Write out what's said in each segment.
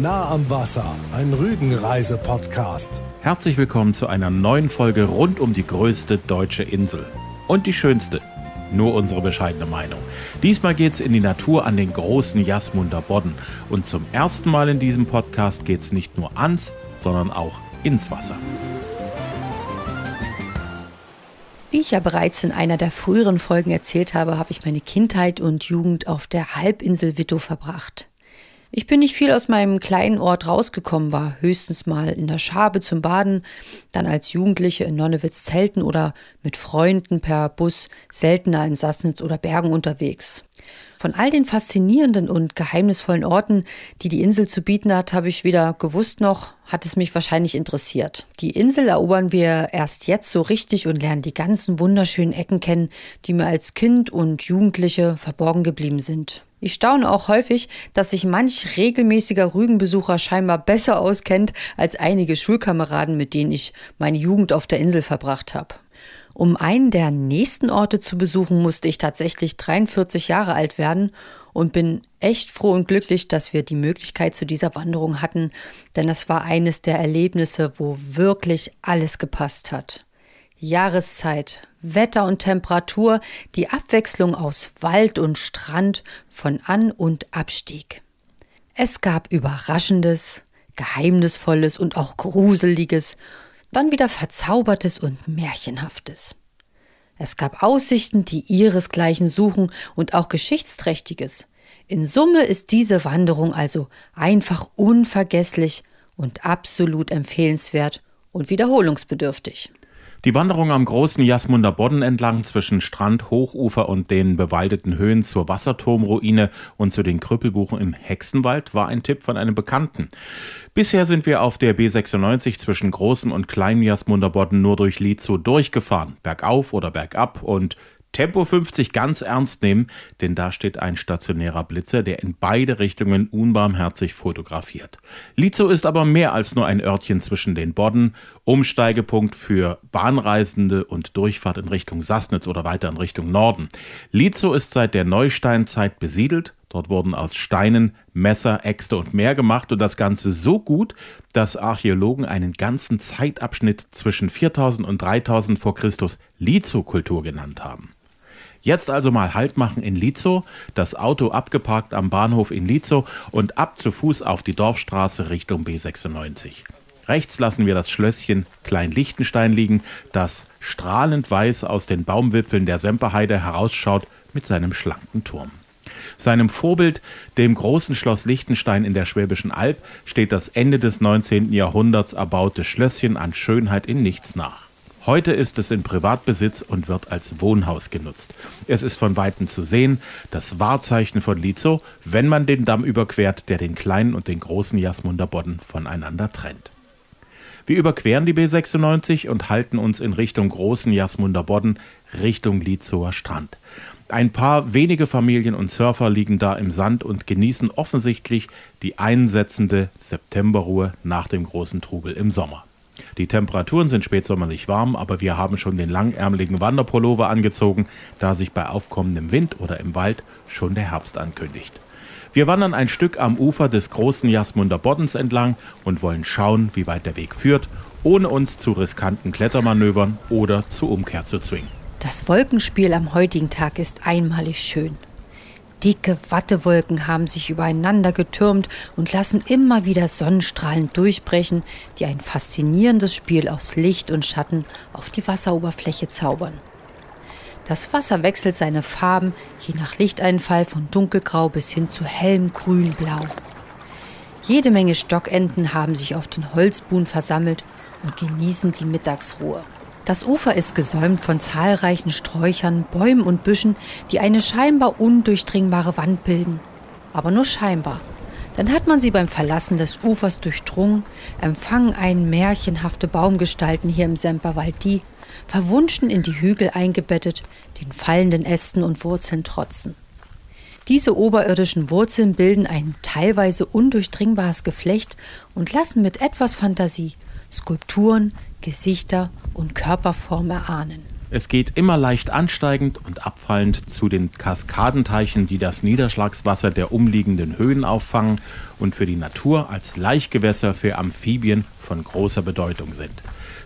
Nah am Wasser, ein Rügenreise-Podcast. Herzlich willkommen zu einer neuen Folge rund um die größte deutsche Insel. Und die schönste. Nur unsere bescheidene Meinung. Diesmal geht's in die Natur an den großen Jasmunder Bodden. Und zum ersten Mal in diesem Podcast geht's nicht nur ans, sondern auch ins Wasser. Wie ich ja bereits in einer der früheren Folgen erzählt habe, habe ich meine Kindheit und Jugend auf der Halbinsel Wittow verbracht. Ich bin nicht viel aus meinem kleinen Ort rausgekommen, war höchstens mal in der Schabe zum Baden, dann als Jugendliche in Nonnewitz zelten oder mit Freunden per Bus seltener in Sassnitz oder Bergen unterwegs. Von all den faszinierenden und geheimnisvollen Orten, die die Insel zu bieten hat, habe ich weder gewusst noch hat es mich wahrscheinlich interessiert. Die Insel erobern wir erst jetzt so richtig und lernen die ganzen wunderschönen Ecken kennen, die mir als Kind und Jugendliche verborgen geblieben sind. Ich staune auch häufig, dass sich manch regelmäßiger Rügenbesucher scheinbar besser auskennt als einige Schulkameraden, mit denen ich meine Jugend auf der Insel verbracht habe. Um einen der nächsten Orte zu besuchen, musste ich tatsächlich 43 Jahre alt werden und bin echt froh und glücklich, dass wir die Möglichkeit zu dieser Wanderung hatten, denn das war eines der Erlebnisse, wo wirklich alles gepasst hat. Jahreszeit, Wetter und Temperatur, die Abwechslung aus Wald und Strand, von An- und Abstieg. Es gab Überraschendes, Geheimnisvolles und auch Gruseliges, dann wieder Verzaubertes und Märchenhaftes. Es gab Aussichten, die ihresgleichen suchen und auch Geschichtsträchtiges. In Summe ist diese Wanderung also einfach unvergesslich und absolut empfehlenswert und wiederholungsbedürftig. Die Wanderung am großen Jasmunder Bodden entlang zwischen Strand, Hochufer und den bewaldeten Höhen zur Wasserturmruine und zu den Krüppelbuchen im Hexenwald war ein Tipp von einem Bekannten. Bisher sind wir auf der B96 zwischen großem und kleinem Jasmunder Bodden nur durch Lietzow durchgefahren, bergauf oder bergab und Tempo 50 ganz ernst nehmen, denn da steht ein stationärer Blitzer, der in beide Richtungen unbarmherzig fotografiert. Lizo ist aber mehr als nur ein Örtchen zwischen den Bodden, Umsteigepunkt für Bahnreisende und Durchfahrt in Richtung Sassnitz oder weiter in Richtung Norden. Lizo ist seit der Neusteinzeit besiedelt. Dort wurden aus Steinen Messer, Äxte und mehr gemacht und das Ganze so gut, dass Archäologen einen ganzen Zeitabschnitt zwischen 4000 und 3000 vor Christus Lizo-Kultur genannt haben. Jetzt also mal Halt machen in Lizo, das Auto abgeparkt am Bahnhof in Lizo und ab zu Fuß auf die Dorfstraße Richtung B96. Rechts lassen wir das Schlösschen Klein Lichtenstein liegen, das strahlend weiß aus den Baumwipfeln der Semperheide herausschaut mit seinem schlanken Turm. Seinem Vorbild, dem großen Schloss Liechtenstein in der Schwäbischen Alb, steht das Ende des 19. Jahrhunderts erbaute Schlösschen an Schönheit in nichts nach. Heute ist es in Privatbesitz und wird als Wohnhaus genutzt. Es ist von Weitem zu sehen, das Wahrzeichen von Lizo, wenn man den Damm überquert, der den kleinen und den großen Jasmunder Bodden voneinander trennt. Wir überqueren die B96 und halten uns in Richtung großen Jasmunder Bodden, Richtung Lizower Strand. Ein paar wenige Familien und Surfer liegen da im Sand und genießen offensichtlich die einsetzende Septemberruhe nach dem großen Trubel im Sommer. Die Temperaturen sind spätsommerlich warm, aber wir haben schon den langärmeligen Wanderpullover angezogen, da sich bei aufkommendem Wind oder im Wald schon der Herbst ankündigt. Wir wandern ein Stück am Ufer des großen Jasmunder Boddens entlang und wollen schauen, wie weit der Weg führt, ohne uns zu riskanten Klettermanövern oder zur Umkehr zu zwingen. Das Wolkenspiel am heutigen Tag ist einmalig schön. Dicke Wattewolken haben sich übereinander getürmt und lassen immer wieder Sonnenstrahlen durchbrechen, die ein faszinierendes Spiel aus Licht und Schatten auf die Wasseroberfläche zaubern. Das Wasser wechselt seine Farben je nach Lichteinfall von dunkelgrau bis hin zu hellem grünblau. Jede Menge Stockenten haben sich auf den Holzbuhnen versammelt und genießen die Mittagsruhe. Das Ufer ist gesäumt von zahlreichen Sträuchern, Bäumen und Büschen, die eine scheinbar undurchdringbare Wand bilden. Aber nur scheinbar. Dann hat man sie beim Verlassen des Ufers durchdrungen, empfangen einen märchenhafte Baumgestalten hier im Semperwald, die, verwunschen in die Hügel eingebettet, den fallenden Ästen und Wurzeln trotzen. Diese oberirdischen Wurzeln bilden ein teilweise undurchdringbares Geflecht und lassen mit etwas Fantasie Skulpturen, Gesichter und Körperform erahnen. Es geht immer leicht ansteigend und abfallend zu den Kaskadenteichen, die das Niederschlagswasser der umliegenden Höhen auffangen und für die Natur als Laichgewässer für Amphibien von großer Bedeutung sind.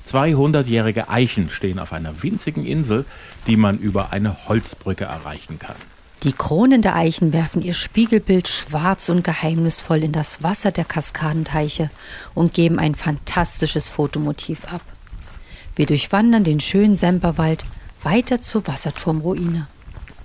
200-jährige Eichen stehen auf einer winzigen Insel, die man über eine Holzbrücke erreichen kann. Die Kronen der Eichen werfen ihr Spiegelbild schwarz und geheimnisvoll in das Wasser der Kaskadenteiche und geben ein fantastisches Fotomotiv ab. Wir durchwandern den schönen Semperwald weiter zur Wasserturmruine.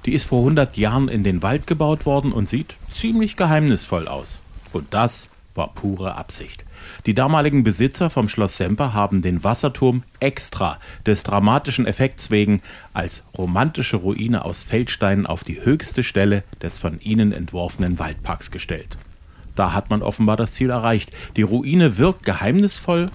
Die ist vor 100 Jahren in den Wald gebaut worden und sieht ziemlich geheimnisvoll aus. Und das war pure Absicht. Die damaligen Besitzer vom Schloss Semper haben den Wasserturm extra des dramatischen Effekts wegen als romantische Ruine aus Feldsteinen auf die höchste Stelle des von ihnen entworfenen Waldparks gestellt. Da hat man offenbar das Ziel erreicht. Die Ruine wirkt geheimnisvoll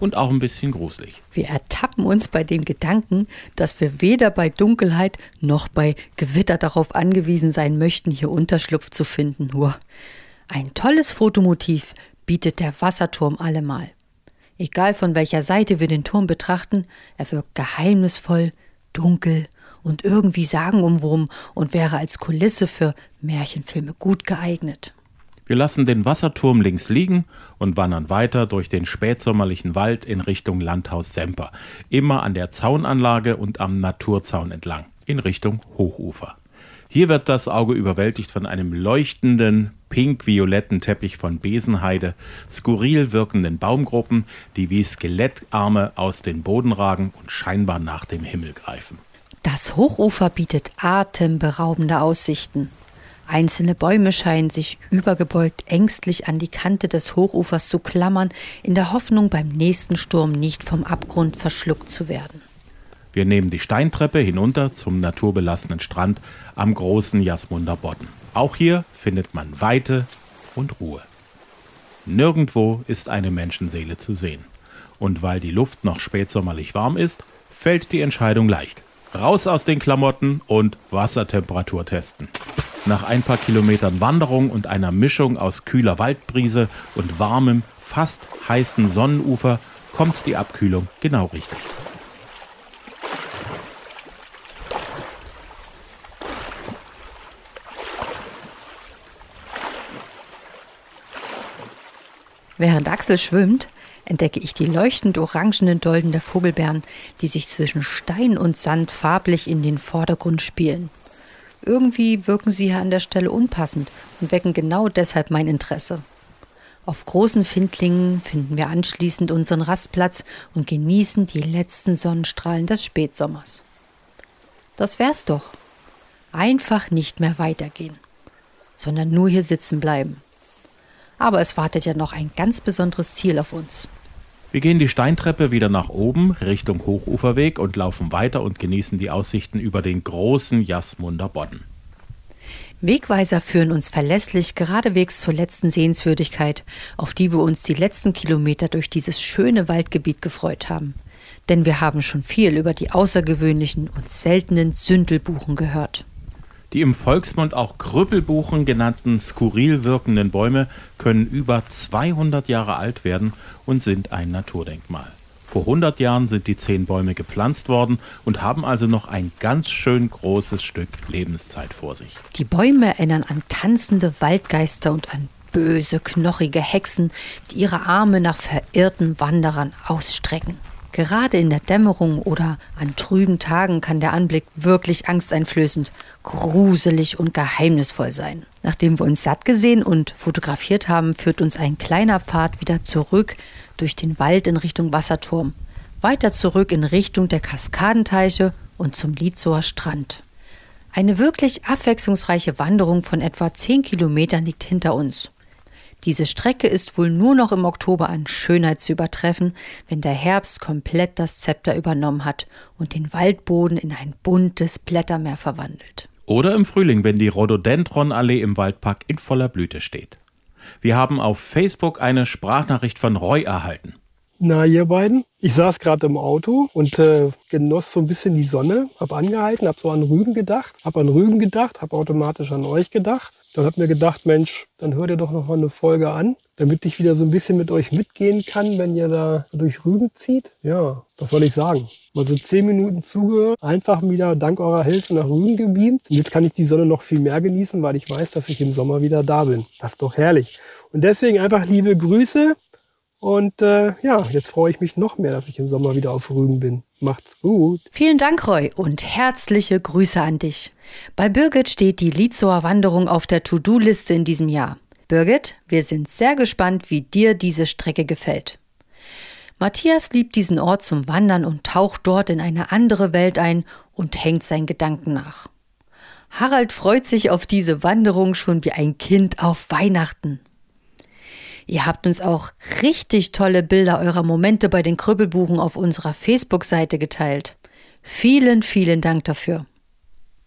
und auch ein bisschen gruselig. Wir ertappen uns bei dem Gedanken, dass wir weder bei Dunkelheit noch bei Gewitter darauf angewiesen sein möchten, hier Unterschlupf zu finden. Nur ein tolles Fotomotiv bietet der Wasserturm allemal. Egal von welcher Seite wir den Turm betrachten, er wirkt geheimnisvoll, dunkel und irgendwie sagenumwoben und wäre als Kulisse für Märchenfilme gut geeignet. Wir lassen den Wasserturm links liegen und wandern weiter durch den spätsommerlichen Wald in Richtung Landhaus Semper, immer an der Zaunanlage und am Naturzaun entlang, in Richtung Hochufer. Hier wird das Auge überwältigt von einem leuchtenden, pink-violetten Teppich von Besenheide, skurril wirkenden Baumgruppen, die wie Skelettarme aus den Boden ragen und scheinbar nach dem Himmel greifen. Das Hochufer bietet atemberaubende Aussichten. Einzelne Bäume scheinen sich übergebeugt ängstlich an die Kante des Hochufers zu klammern, in der Hoffnung, beim nächsten Sturm nicht vom Abgrund verschluckt zu werden. Wir nehmen die Steintreppe hinunter zum naturbelassenen Strand am großen Jasmunder Bodden. Auch hier findet man Weite und Ruhe. Nirgendwo ist eine Menschenseele zu sehen. Und weil die Luft noch spätsommerlich warm ist, fällt die Entscheidung leicht. Raus aus den Klamotten und Wassertemperatur testen. Nach ein paar Kilometern Wanderung und einer Mischung aus kühler Waldbrise und warmem, fast heißen Sonnenufer kommt die Abkühlung genau richtig. Während Axel schwimmt, entdecke ich die leuchtend orangenen Dolden der Vogelbeeren, die sich zwischen Stein und Sand farblich in den Vordergrund spielen. Irgendwie wirken sie hier an der Stelle unpassend und wecken genau deshalb mein Interesse. Auf großen Findlingen finden wir anschließend unseren Rastplatz und genießen die letzten Sonnenstrahlen des Spätsommers. Das wär's doch. Einfach nicht mehr weitergehen, sondern nur hier sitzen bleiben. Aber es wartet ja noch ein ganz besonderes Ziel auf uns. Wir gehen die Steintreppe wieder nach oben Richtung Hochuferweg und laufen weiter und genießen die Aussichten über den großen Jasmunder Bodden. Wegweiser führen uns verlässlich geradewegs zur letzten Sehenswürdigkeit, auf die wir uns die letzten Kilometer durch dieses schöne Waldgebiet gefreut haben. Denn wir haben schon viel über die außergewöhnlichen und seltenen Sündelbuchen gehört. Die im Volksmund auch Krüppelbuchen genannten skurril wirkenden Bäume können über 200 Jahre alt werden und sind ein Naturdenkmal. Vor 100 Jahren sind die zehn Bäume gepflanzt worden und haben also noch ein ganz schön großes Stück Lebenszeit vor sich. Die Bäume erinnern an tanzende Waldgeister und an böse, knochige Hexen, die ihre Arme nach verirrten Wanderern ausstrecken. Gerade in der Dämmerung oder an trüben Tagen kann der Anblick wirklich angsteinflößend, gruselig und geheimnisvoll sein. Nachdem wir uns satt gesehen und fotografiert haben, führt uns ein kleiner Pfad wieder zurück durch den Wald in Richtung Wasserturm, weiter zurück in Richtung der Kaskadenteiche und zum Lietzower Strand. Eine wirklich abwechslungsreiche Wanderung von etwa 10 Kilometern liegt hinter uns. Diese Strecke ist wohl nur noch im Oktober an Schönheit zu übertreffen, wenn der Herbst komplett das Zepter übernommen hat und den Waldboden in ein buntes Blättermeer verwandelt. Oder im Frühling, wenn die Rhododendronallee im Waldpark in voller Blüte steht. Wir haben auf Facebook eine Sprachnachricht von Roy erhalten. Na, ihr beiden? Ich saß gerade im Auto und äh, genoss so ein bisschen die Sonne, hab angehalten, hab so an Rügen gedacht, hab an Rügen gedacht, hab automatisch an euch gedacht. Dann hab mir gedacht, Mensch, dann hört ihr doch noch mal eine Folge an, damit ich wieder so ein bisschen mit euch mitgehen kann, wenn ihr da durch Rügen zieht. Ja, was soll ich sagen? Mal so zehn Minuten zugehört, einfach wieder dank eurer Hilfe nach Rügen gebeamt. Und jetzt kann ich die Sonne noch viel mehr genießen, weil ich weiß, dass ich im Sommer wieder da bin. Das ist doch herrlich. Und deswegen einfach liebe Grüße und äh, ja, jetzt freue ich mich noch mehr, dass ich im Sommer wieder auf Rügen bin. Macht's gut. Vielen Dank, Roy, und herzliche Grüße an dich. Bei Birgit steht die Lietzower Wanderung auf der To-Do-Liste in diesem Jahr. Birgit, wir sind sehr gespannt, wie dir diese Strecke gefällt. Matthias liebt diesen Ort zum Wandern und taucht dort in eine andere Welt ein und hängt seinen Gedanken nach. Harald freut sich auf diese Wanderung schon wie ein Kind auf Weihnachten. Ihr habt uns auch richtig tolle Bilder eurer Momente bei den Krüppelbuchen auf unserer Facebook-Seite geteilt. Vielen, vielen Dank dafür.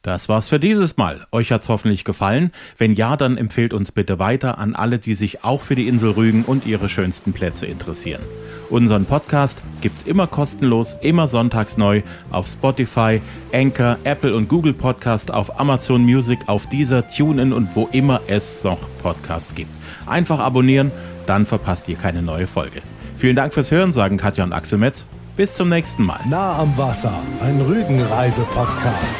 Das war's für dieses Mal. Euch hat's hoffentlich gefallen. Wenn ja, dann empfehlt uns bitte weiter an alle, die sich auch für die Insel Rügen und ihre schönsten Plätze interessieren. Unseren Podcast gibt's immer kostenlos, immer sonntags neu auf Spotify, Anchor, Apple und Google Podcast, auf Amazon Music, auf dieser TuneIn und wo immer es noch Podcasts gibt. Einfach abonnieren, dann verpasst ihr keine neue Folge. Vielen Dank fürs Hören, sagen Katja und Axel Metz. Bis zum nächsten Mal. Nah am Wasser, ein Rügenreise-Podcast.